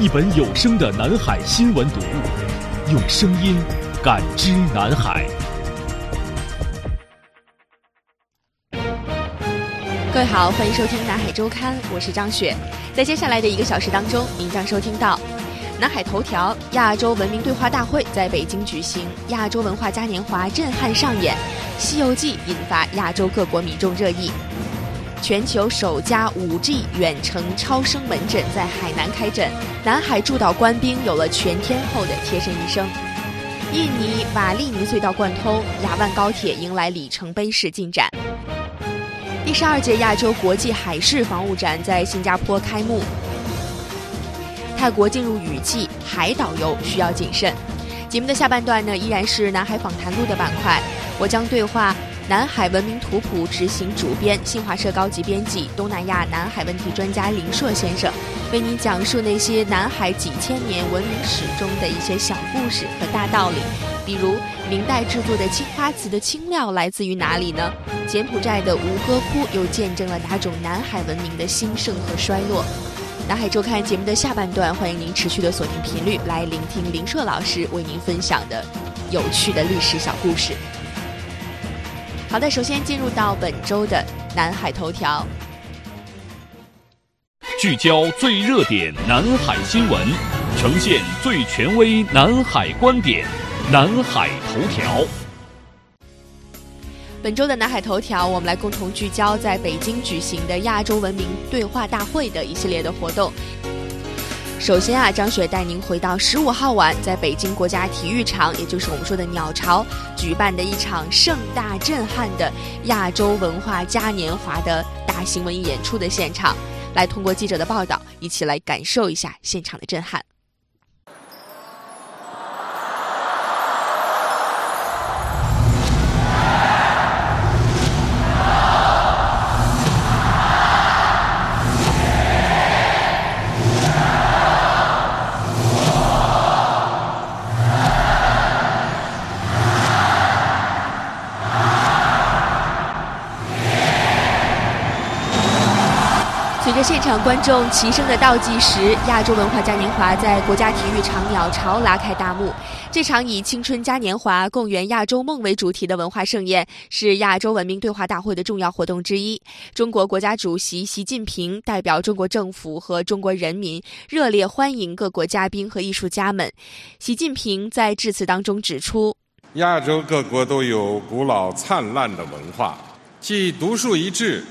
一本有声的南海新闻读物，用声音感知南海。各位好，欢迎收听南海周刊，我是张雪。在接下来的一个小时当中，您将收听到南海头条：亚洲文明对话大会在北京举行，亚洲文化嘉年华震撼上演，《西游记》引发亚洲各国民众热议。全球首家 5G 远程超声门诊在海南开诊，南海驻岛官兵有了全天候的贴身医生。印尼瓦利尼隧道贯通，雅万高铁迎来里程碑式进展。第十二届亚洲国际海事防务展在新加坡开幕。泰国进入雨季，海岛游需要谨慎。节目的下半段呢，依然是南海访谈录的板块，我将对话。南海文明图谱执行主编、新华社高级编辑、东南亚南海问题专家林硕先生，为您讲述那些南海几千年文明史中的一些小故事和大道理。比如，明代制作的青花瓷的青料来自于哪里呢？柬埔寨的吴哥窟又见证了哪种南海文明的兴盛和衰落？南海周刊节目的下半段，欢迎您持续的锁定频率来聆听林硕老师为您分享的有趣的历史小故事。好的，首先进入到本周的南海头条，聚焦最热点南海新闻，呈现最权威南海观点，南海头条。本周的南海头条，我们来共同聚焦在北京举行的亚洲文明对话大会的一系列的活动。首先啊，张雪带您回到十五号晚，在北京国家体育场，也就是我们说的鸟巢举办的一场盛大震撼的亚洲文化嘉年华的大型文艺演出的现场，来通过记者的报道，一起来感受一下现场的震撼。场观众齐声的倒计时，亚洲文化嘉年华在国家体育场鸟巢拉开大幕。这场以“青春嘉年华，共圆亚洲梦”为主题的文化盛宴，是亚洲文明对话大会的重要活动之一。中国国家主席习近平代表中国政府和中国人民，热烈欢迎各国嘉宾和艺术家们。习近平在致辞当中指出：“亚洲各国都有古老灿烂的文化，既独树一帜，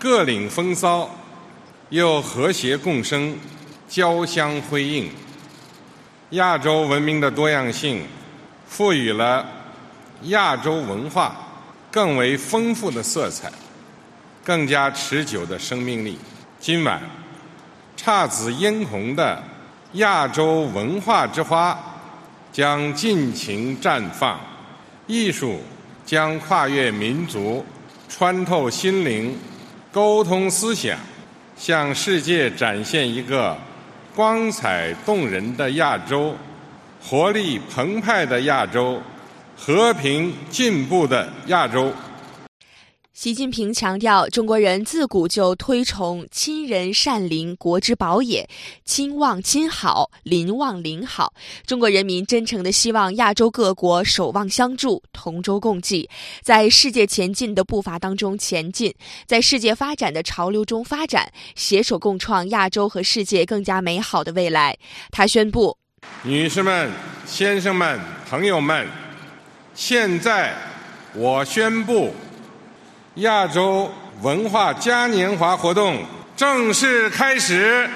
各领风骚。”又和谐共生，交相辉映。亚洲文明的多样性，赋予了亚洲文化更为丰富的色彩，更加持久的生命力。今晚，姹紫嫣红的亚洲文化之花将尽情绽放，艺术将跨越民族，穿透心灵，沟通思想。向世界展现一个光彩动人的亚洲，活力澎湃的亚洲，和平进步的亚洲。习近平强调，中国人自古就推崇亲仁善邻，国之宝也；亲望亲好，邻望邻好。中国人民真诚的希望亚洲各国守望相助，同舟共济，在世界前进的步伐当中前进，在世界发展的潮流中发展，携手共创亚洲和世界更加美好的未来。他宣布。女士们、先生们、朋友们，现在我宣布，亚洲文化嘉年华活动正式开始。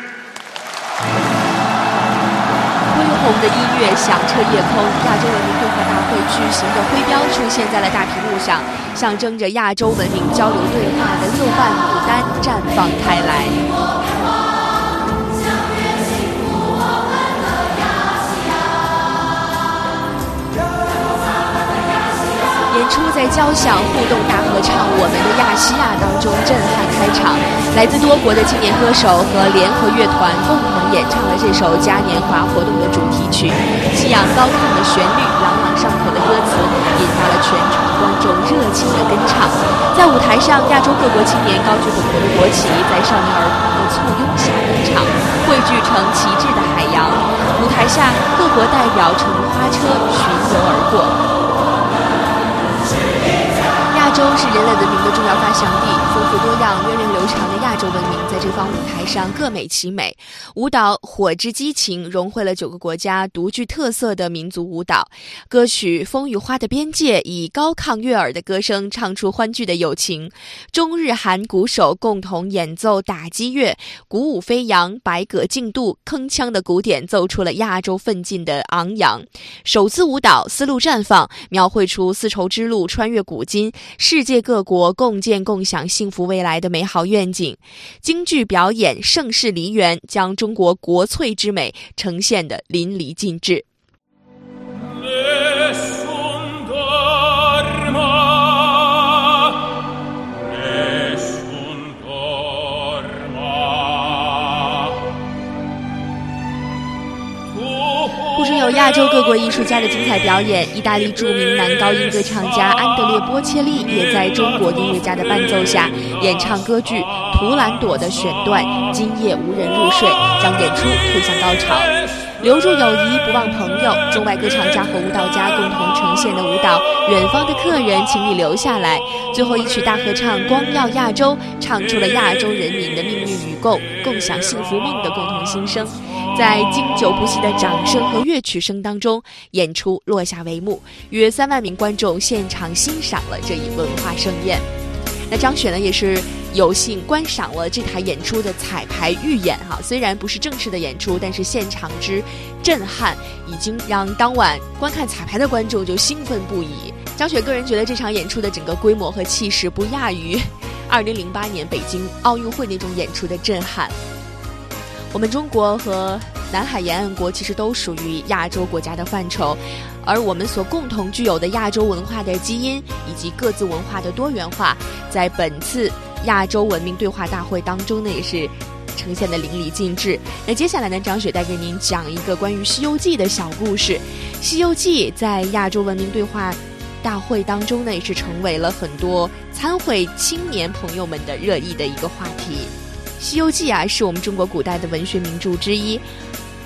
恢宏的音乐响彻夜空，亚洲文明对话大会巨型的徽标出现在了大屏幕上，象征着亚洲文明交流对话的六瓣牡丹绽放开来。交响互动大合唱《我们的亚细亚》当中震撼开场，来自多国的青年歌手和联合乐团共同演唱了这首嘉年华活动的主题曲。激昂高亢的旋律、朗朗上口的歌词，引发了全场观众热情的跟唱。在舞台上，亚洲各国青年高举本国的国旗，在少年儿童的簇拥下登场，汇聚成旗帜的海洋。舞台下，各国代表乘花车巡游而过。亚洲是人类文明的重要发祥地，丰富多样、源远流长的亚洲文明在这方舞台上各美其美。舞蹈《火之激情》融汇了九个国家独具特色的民族舞蹈。歌曲《风与花的边界》以高亢悦耳的歌声唱出欢聚的友情。中日韩鼓手共同演奏打击乐，鼓舞飞扬，百舸竞渡，铿锵的鼓点奏出了亚洲奋进的昂扬。手姿舞蹈丝路绽放，描绘出丝绸之路穿越古今。世界各国共建共享幸福未来的美好愿景，京剧表演盛世梨园将中国国粹之美呈现得淋漓尽致。亚洲各国艺术家的精彩表演，意大利著名男高音歌唱家安德烈波切利也在中国音乐家的伴奏下演唱歌剧《图兰朵》的选段《今夜无人入睡》，将演出推向高潮。留住友谊，不忘朋友。中外歌唱家和舞蹈家共同呈现的舞蹈《远方的客人，请你留下来》。最后一曲大合唱《光耀亚洲》，唱出了亚洲人民的命运与共、共享幸福梦的共同心声。在经久不息的掌声和乐曲声当中，演出落下帷幕。约三万名观众现场欣赏了这一文化盛宴。那张雪呢，也是有幸观赏了这台演出的彩排预演哈。虽然不是正式的演出，但是现场之震撼，已经让当晚观看彩排的观众就兴奋不已。张雪个人觉得这场演出的整个规模和气势不亚于2008年北京奥运会那种演出的震撼。我们中国和南海沿岸国其实都属于亚洲国家的范畴，而我们所共同具有的亚洲文化的基因以及各自文化的多元化，在本次亚洲文明对话大会当中呢，也是呈现的淋漓尽致。那接下来呢，张雪带给您讲一个关于《西游记》的小故事。《西游记》在亚洲文明对话大会当中呢，也是成为了很多参会青年朋友们的热议的一个话题。《西游记》啊，是我们中国古代的文学名著之一，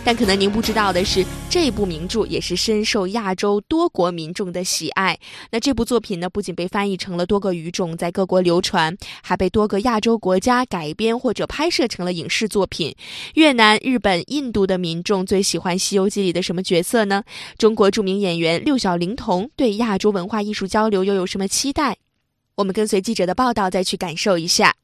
但可能您不知道的是，这部名著也是深受亚洲多国民众的喜爱。那这部作品呢，不仅被翻译成了多个语种，在各国流传，还被多个亚洲国家改编或者拍摄成了影视作品。越南、日本、印度的民众最喜欢《西游记》里的什么角色呢？中国著名演员六小龄童对亚洲文化艺术交流又有什么期待？我们跟随记者的报道，再去感受一下。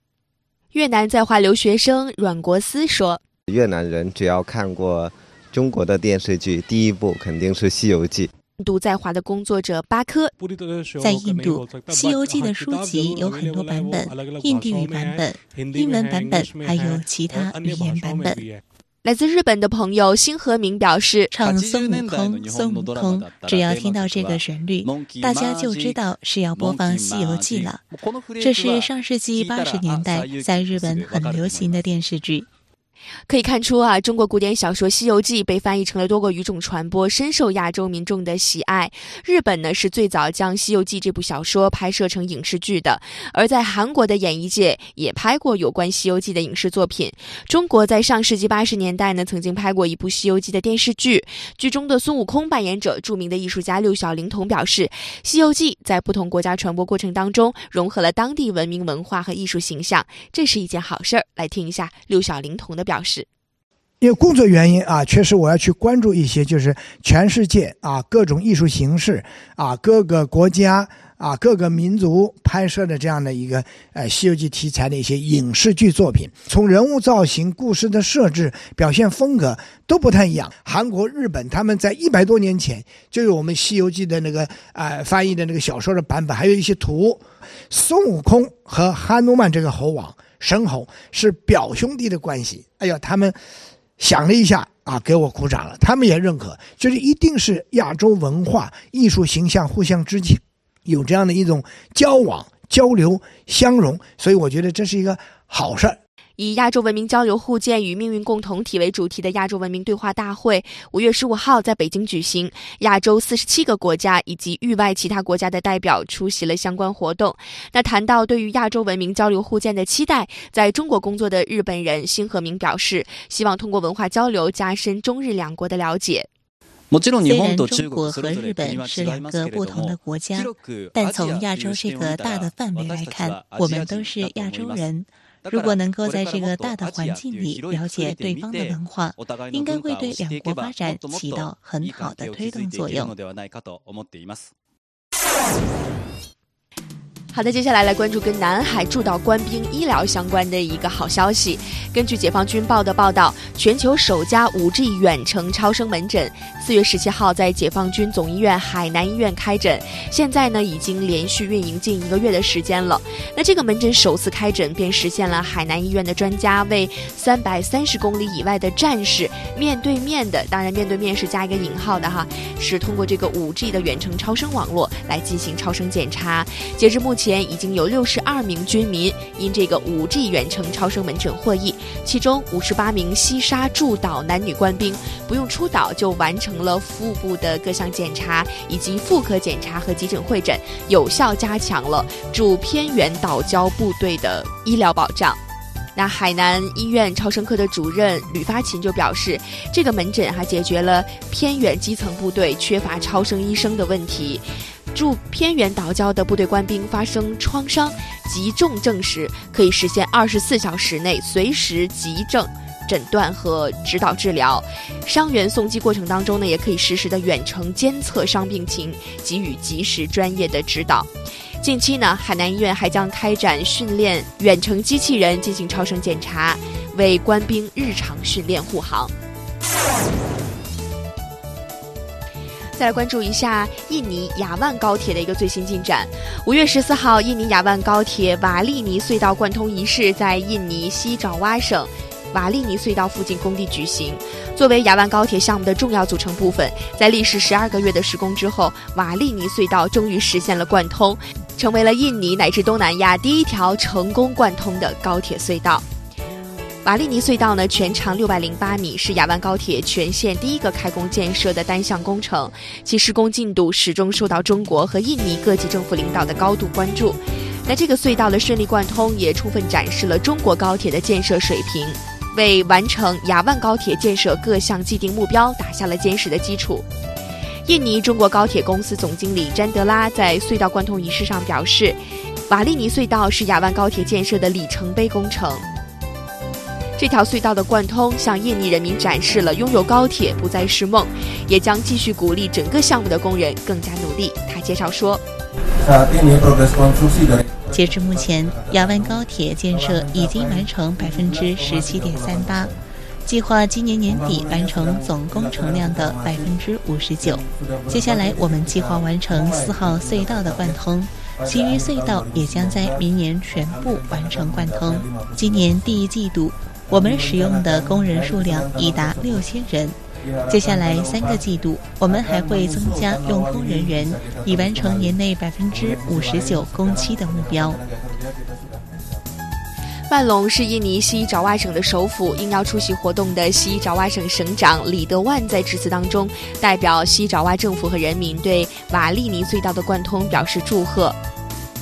越南在华留学生阮国思说：“越南人只要看过中国的电视剧，第一部肯定是《西游记》。”印度在华的工作者巴科在印度，《西游记》的书籍有很多版本，印地语版本、英文版本，还有其他语言版本。来自日本的朋友星河明表示：“唱孙悟空，孙悟空，只要听到这个旋律，大家就知道是要播放《西游记》了。这是上世纪八十年代在日本很流行的电视剧。”可以看出啊，中国古典小说《西游记》被翻译成了多个语种传播，深受亚洲民众的喜爱。日本呢是最早将《西游记》这部小说拍摄成影视剧的，而在韩国的演艺界也拍过有关《西游记》的影视作品。中国在上世纪八十年代呢，曾经拍过一部《西游记》的电视剧，剧中的孙悟空扮演者著名的艺术家六小龄童表示，《西游记》在不同国家传播过程当中融合了当地文明文化和艺术形象，这是一件好事儿。来听一下六小龄童的表。示，因为工作原因啊，确实我要去关注一些，就是全世界啊各种艺术形式啊各个国家啊各个民族拍摄的这样的一个呃《西游记》题材的一些影视剧作品，从人物造型、故事的设置、表现风格都不太一样。韩国、日本他们在一百多年前就有我们《西游记》的那个啊翻译的那个小说的版本，还有一些图。孙悟空和哈努曼这个猴王神猴是表兄弟的关系。哎呀，他们。想了一下啊，给我鼓掌了。他们也认可，就是一定是亚洲文化艺术形象互相之间有这样的一种交往、交流、相融，所以我觉得这是一个好事儿。以亚洲文明交流互鉴与命运共同体为主题的亚洲文明对话大会，五月十五号在北京举行。亚洲四十七个国家以及域外其他国家的代表出席了相关活动。那谈到对于亚洲文明交流互鉴的期待，在中国工作的日本人辛和明表示，希望通过文化交流加深中日两国的了解。虽然中国和日本是两个不同的国家，但从亚洲这个大的范围来看，我们都是亚洲人。如果能够在这个大的环境里了解对方的文化，应该会对两国发展起到很好的推动作用。好的，接下来来关注跟南海驻岛官兵医疗相关的一个好消息。根据解放军报的报道，全球首家 5G 远程超声门诊四月十七号在解放军总医院海南医院开诊，现在呢已经连续运营近一个月的时间了。那这个门诊首次开诊便实现了海南医院的专家为三百三十公里以外的战士面对面的，当然面对面是加一个引号的哈，是通过这个 5G 的远程超声网络来进行超声检查。截至目前。前已经有六十二名军民因这个五 G 远程超声门诊获益，其中五十八名西沙驻岛男女官兵不用出岛就完成了腹部的各项检查以及妇科检查和急诊会诊，有效加强了驻偏远岛礁部队的医疗保障。那海南医院超声科的主任吕发琴就表示，这个门诊还解决了偏远基层部队缺乏超声医生的问题。驻偏远岛礁的部队官兵发生创伤急重症时，可以实现二十四小时内随时急症诊断和指导治疗；伤员送机过程当中呢，也可以实时的远程监测伤病情，给予及时专业的指导。近期呢，海南医院还将开展训练远程机器人进行超声检查，为官兵日常训练护航。再来关注一下印尼雅万高铁的一个最新进展。五月十四号，印尼雅万高铁瓦利尼隧道贯通仪式在印尼西爪哇省瓦利尼隧道附近工地举行。作为雅万高铁项目的重要组成部分，在历时十二个月的施工之后，瓦利尼隧道终于实现了贯通，成为了印尼乃至东南亚第一条成功贯通的高铁隧道。瓦利尼隧道呢，全长六百零八米，是雅万高铁全线第一个开工建设的单项工程，其施工进度始终受到中国和印尼各级政府领导的高度关注。那这个隧道的顺利贯通，也充分展示了中国高铁的建设水平，为完成雅万高铁建设各项既定目标打下了坚实的基础。印尼中国高铁公司总经理詹德拉在隧道贯通仪式上表示，瓦利尼隧道是雅万高铁建设的里程碑工程。这条隧道的贯通，向印尼人民展示了拥有高铁不再是梦，也将继续鼓励整个项目的工人更加努力。他介绍说：“截至目前，雅万高铁建设已经完成百分之十七点三八，计划今年年底完成总工程量的百分之五十九。接下来，我们计划完成四号隧道的贯通。”其余隧道也将在明年全部完成贯通。今年第一季度，我们使用的工人数量已达六千人。接下来三个季度，我们还会增加用工人员，以完成年内百分之五十九工期的目标。万隆是印尼西爪哇省的首府，应邀出席活动的西爪哇省省长李德万在致辞当中，代表西爪哇政府和人民对瓦利尼隧道的贯通表示祝贺。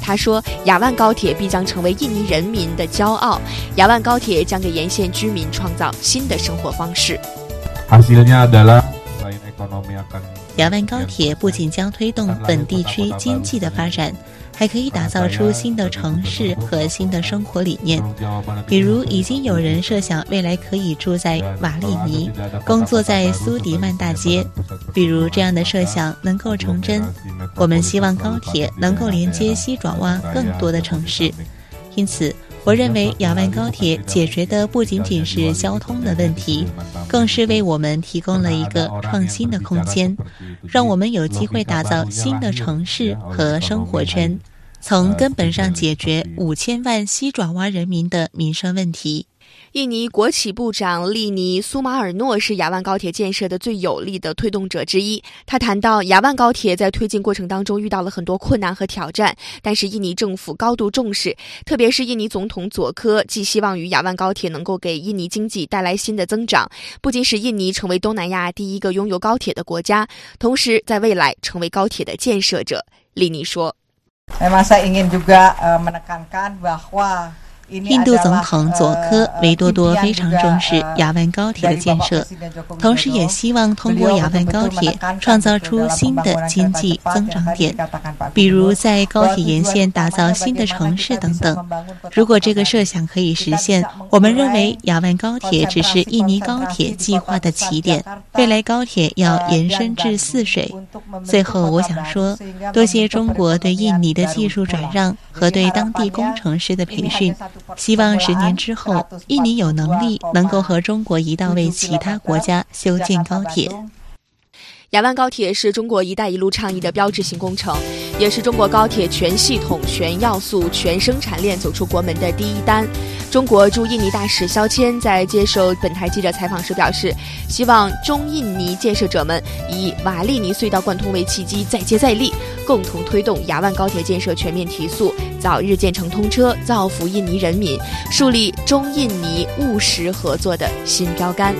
他说：“雅万高铁必将成为印尼人民的骄傲，雅万高铁将给沿线居民创造新的生活方式。”雅万高铁不仅将推动本地区经济的发展。还可以打造出新的城市和新的生活理念。比如，已经有人设想未来可以住在瓦利尼，工作在苏迪曼大街。比如这样的设想能够成真，我们希望高铁能够连接西爪哇更多的城市。因此。我认为雅万高铁解决的不仅仅是交通的问题，更是为我们提供了一个创新的空间，让我们有机会打造新的城市和生活圈，从根本上解决五千万西爪哇人民的民生问题。印尼国企部长利尼苏马尔诺是雅万高铁建设的最有力的推动者之一。他谈到，雅万高铁在推进过程当中遇到了很多困难和挑战，但是印尼政府高度重视，特别是印尼总统佐科寄希望于雅万高铁能够给印尼经济带来新的增长，不仅使印尼成为东南亚第一个拥有高铁的国家，同时在未来成为高铁的建设者。利尼说。印度总统佐科维多多非常重视雅万高铁的建设，同时也希望通过雅万高铁创造出新的经济增长点，比如在高铁沿线打造新的城市等等。如果这个设想可以实现，我们认为雅万高铁只是印尼高铁计划的起点，未来高铁要延伸至泗水。最后，我想说，多谢中国对印尼的技术转让和对当地工程师的培训。希望十年之后，印尼有能力能够和中国一道为其他国家修建高铁。雅万高铁是中国“一带一路”倡议的标志性工程，也是中国高铁全系统、全要素、全生产链走出国门的第一单。中国驻印尼大使肖谦在接受本台记者采访时表示，希望中印尼建设者们以瓦利尼隧道贯通为契机，再接再厉，共同推动雅万高铁建设全面提速，早日建成通车，造福印尼人民，树立中印尼务实合作的新标杆。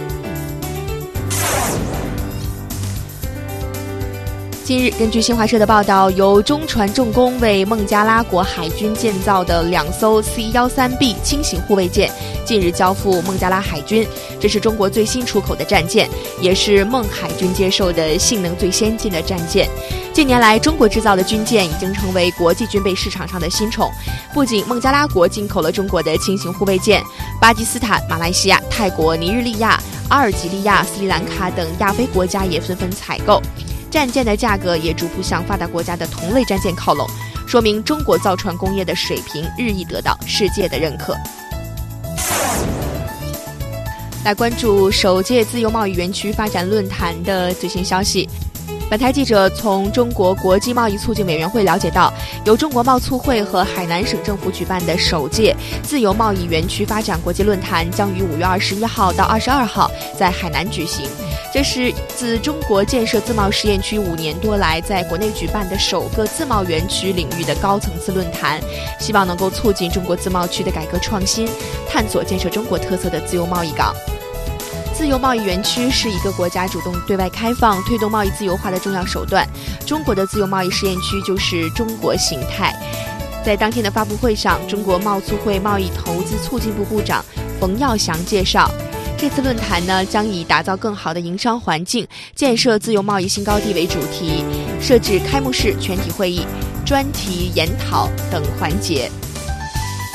近日，根据新华社的报道，由中船重工为孟加拉国海军建造的两艘 C 幺三 B 轻型护卫舰近日交付孟加拉海军。这是中国最新出口的战舰，也是孟海军接受的性能最先进的战舰。近年来，中国制造的军舰已经成为国际军备市场上的新宠。不仅孟加拉国进口了中国的轻型护卫舰，巴基斯坦、马来西亚、泰国、尼日利亚、阿尔及利亚、斯里兰卡等亚非国家也纷纷采购。战舰的价格也逐步向发达国家的同类战舰靠拢，说明中国造船工业的水平日益得到世界的认可。来关注首届自由贸易园区发展论坛的最新消息。本台记者从中国国际贸易促进委员会了解到，由中国贸促会和海南省政府举办的首届自由贸易园区发展国际论坛将于五月二十一号到二十二号在海南举行。这是自中国建设自贸试验区五年多来在国内举办的首个自贸园区领域的高层次论坛，希望能够促进中国自贸区的改革创新，探索建设中国特色的自由贸易港。自由贸易园区是一个国家主动对外开放、推动贸易自由化的重要手段。中国的自由贸易试验区就是中国形态。在当天的发布会上，中国贸促会贸易投资促进部部长冯耀祥介绍，这次论坛呢将以打造更好的营商环境、建设自由贸易新高地为主题，设置开幕式、全体会议、专题研讨等环节。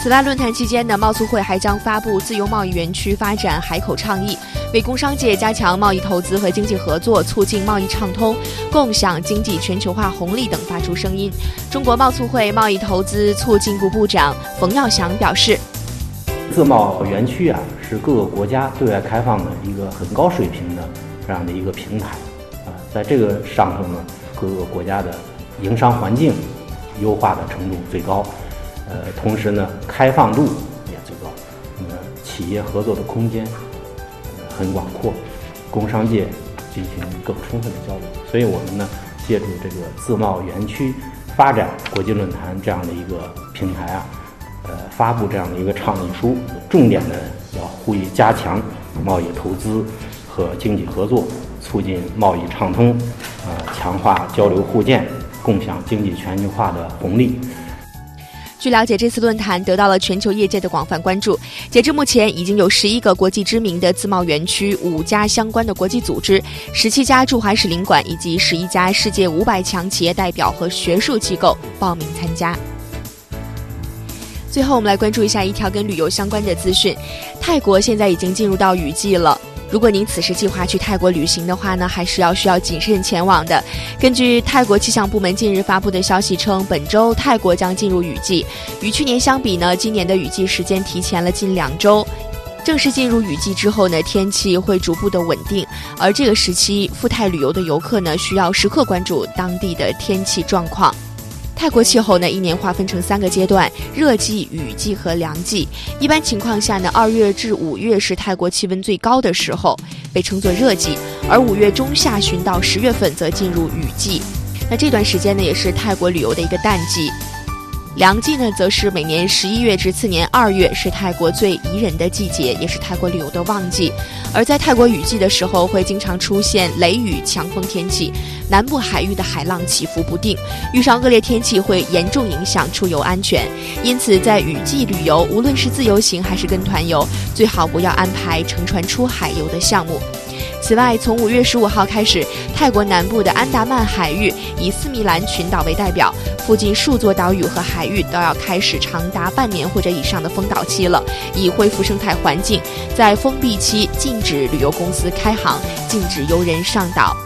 此外，论坛期间呢，贸促会还将发布自由贸易园区发展海口倡议，为工商界加强贸易投资和经济合作、促进贸易畅通、共享经济全球化红利等发出声音。中国贸促会贸易投资促进部部长冯耀祥表示：“自贸园区啊，是各个国家对外开放的一个很高水平的这样的一个平台啊，在这个上头呢，各个国家的营商环境优化的程度最高。”呃，同时呢，开放度也最高，那么企业合作的空间很广阔，工商界进行更充分的交流。所以我们呢，借助这个自贸园区发展国际论坛这样的一个平台啊，呃，发布这样的一个倡议书，重点呢要呼吁加强贸易投资和经济合作，促进贸易畅通，呃，强化交流互鉴，共享经济全球化的红利。据了解，这次论坛得到了全球业界的广泛关注。截至目前，已经有十一个国际知名的自贸园区、五家相关的国际组织、十七家驻华使领馆以及十一家世界五百强企业代表和学术机构报名参加。最后，我们来关注一下一条跟旅游相关的资讯：泰国现在已经进入到雨季了。如果您此时计划去泰国旅行的话呢，还是要需要谨慎前往的。根据泰国气象部门近日发布的消息称，本周泰国将进入雨季，与去年相比呢，今年的雨季时间提前了近两周。正式进入雨季之后呢，天气会逐步的稳定，而这个时期赴泰旅游的游客呢，需要时刻关注当地的天气状况。泰国气候呢，一年划分成三个阶段：热季、雨季和凉季。一般情况下呢，二月至五月是泰国气温最高的时候，被称作热季；而五月中下旬到十月份则进入雨季。那这段时间呢，也是泰国旅游的一个淡季。凉季呢，则是每年十一月至次年二月，是泰国最宜人的季节，也是泰国旅游的旺季。而在泰国雨季的时候，会经常出现雷雨、强风天气，南部海域的海浪起伏不定，遇上恶劣天气会严重影响出游安全。因此，在雨季旅游，无论是自由行还是跟团游，最好不要安排乘船出海游的项目。此外，从五月十五号开始，泰国南部的安达曼海域以斯米兰群岛为代表，附近数座岛屿和海域都要开始长达半年或者以上的封岛期了，以恢复生态环境。在封闭期，禁止旅游公司开航，禁止游人上岛。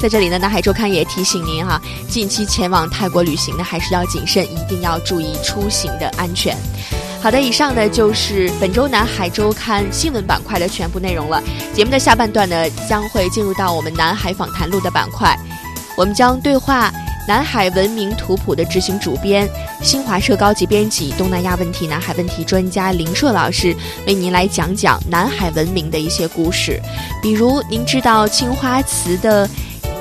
在这里呢，南海周刊也提醒您哈，近期前往泰国旅行呢，还是要谨慎，一定要注意出行的安全。好的，以上呢就是本周南海周刊新闻板块的全部内容了。节目的下半段呢，将会进入到我们南海访谈录的板块，我们将对话南海文明图谱的执行主编、新华社高级编辑、东南亚问题、南海问题专家林硕老师，为您来讲讲南海文明的一些故事。比如，您知道青花瓷的？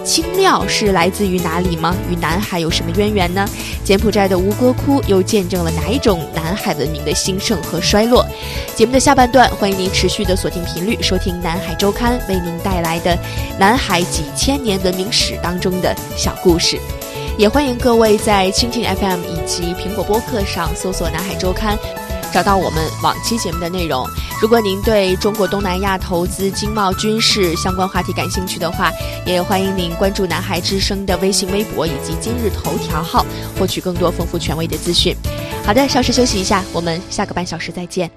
青料是来自于哪里吗？与南海有什么渊源呢？柬埔寨的吴哥窟又见证了哪一种南海文明的兴盛和衰落？节目的下半段，欢迎您持续的锁定频率，收听南海周刊为您带来的南海几千年文明史当中的小故事。也欢迎各位在蜻蜓 FM 以及苹果播客上搜索南海周刊。找到我们往期节目的内容。如果您对中国东南亚投资、经贸、军事相关话题感兴趣的话，也欢迎您关注南海之声的微信、微博以及今日头条号，获取更多丰富权威的资讯。好的，稍事休息一下，我们下个半小时再见。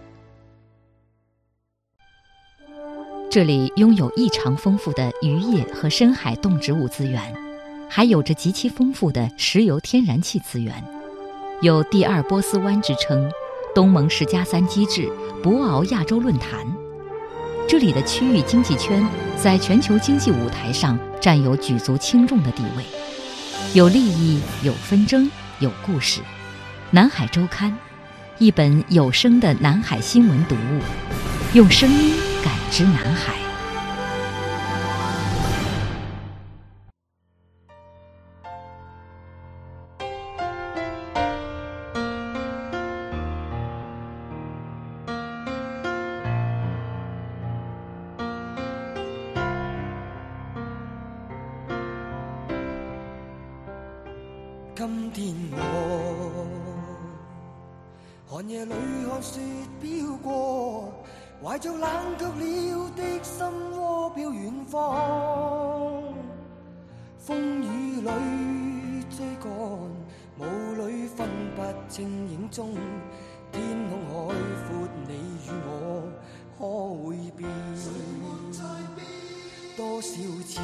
这里拥有异常丰富的渔业和深海动植物资源，还有着极其丰富的石油天然气资源，有“第二波斯湾”之称。东盟十加三机制、博鳌亚洲论坛，这里的区域经济圈在全球经济舞台上占有举足轻重的地位。有利益，有纷争，有故事。南海周刊，一本有声的南海新闻读物，用声音感知南海。中，天空海阔，你与我可会变？多少次，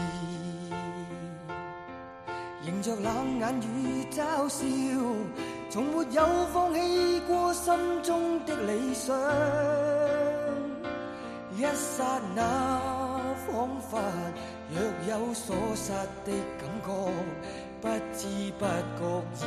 迎着冷眼与嘲笑，从没有放弃过心中的理想。一刹那，仿佛若有所失的感觉，不知不觉已。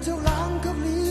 就冷却了。